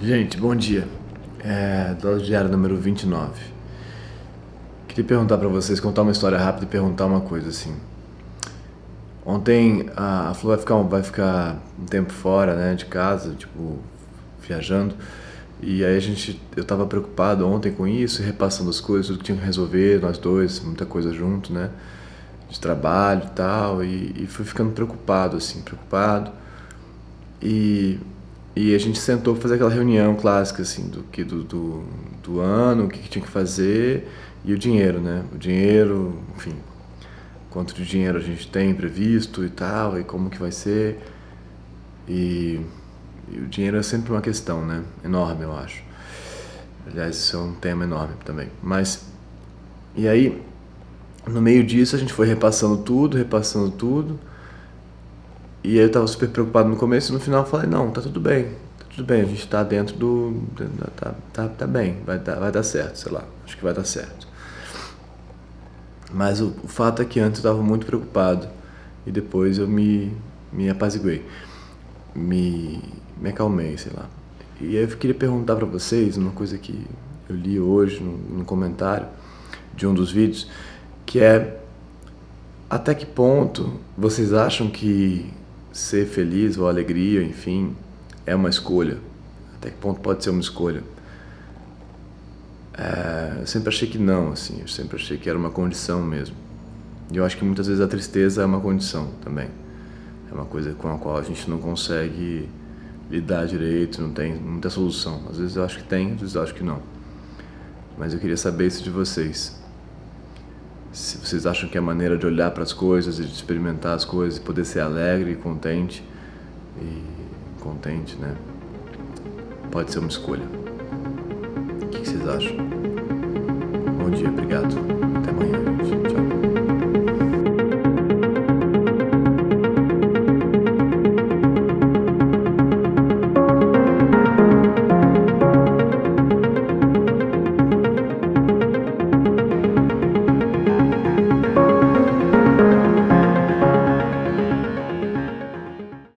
Gente, bom dia. É, dose diária número 29. Queria perguntar para vocês, contar uma história rápida e perguntar uma coisa assim. Ontem a Flu vai ficar, vai ficar um tempo fora, né, de casa, tipo, viajando. E aí a gente, eu tava preocupado ontem com isso, repassando as coisas, tudo que tinha que resolver, nós dois, muita coisa junto, né, de trabalho e tal, e, e fui ficando preocupado, assim, preocupado. E e a gente sentou para fazer aquela reunião clássica, assim, do que do, do, do ano, o que, que, tinha que fazer e o dinheiro, né? O dinheiro, enfim, quanto de dinheiro a gente tem previsto e tal, e como que vai ser. E, e o dinheiro é sempre uma questão, né? Enorme, eu acho. Aliás, isso é um tema enorme também. Mas, e aí, no meio disso, a gente foi repassando tudo, repassando tudo. E eu tava super preocupado no começo e no final eu falei, não, tá tudo bem, tá tudo bem, a gente tá dentro do. tá, tá, tá bem, vai dar, vai dar certo, sei lá, acho que vai dar certo. Mas o, o fato é que antes eu tava muito preocupado e depois eu me, me apaziguei, me, me acalmei, sei lá. E aí eu queria perguntar para vocês uma coisa que eu li hoje no, no comentário de um dos vídeos, que é até que ponto vocês acham que ser feliz ou alegria, enfim, é uma escolha. Até que ponto pode ser uma escolha? É, eu sempre achei que não, assim, eu sempre achei que era uma condição mesmo. E eu acho que muitas vezes a tristeza é uma condição também. É uma coisa com a qual a gente não consegue lidar direito, não tem muita solução. Às vezes eu acho que tem, às vezes eu acho que não. Mas eu queria saber isso de vocês se vocês acham que é a maneira de olhar para as coisas e de experimentar as coisas, poder ser alegre e contente e contente, né? Pode ser uma escolha. O que vocês acham? Bom dia, obrigado.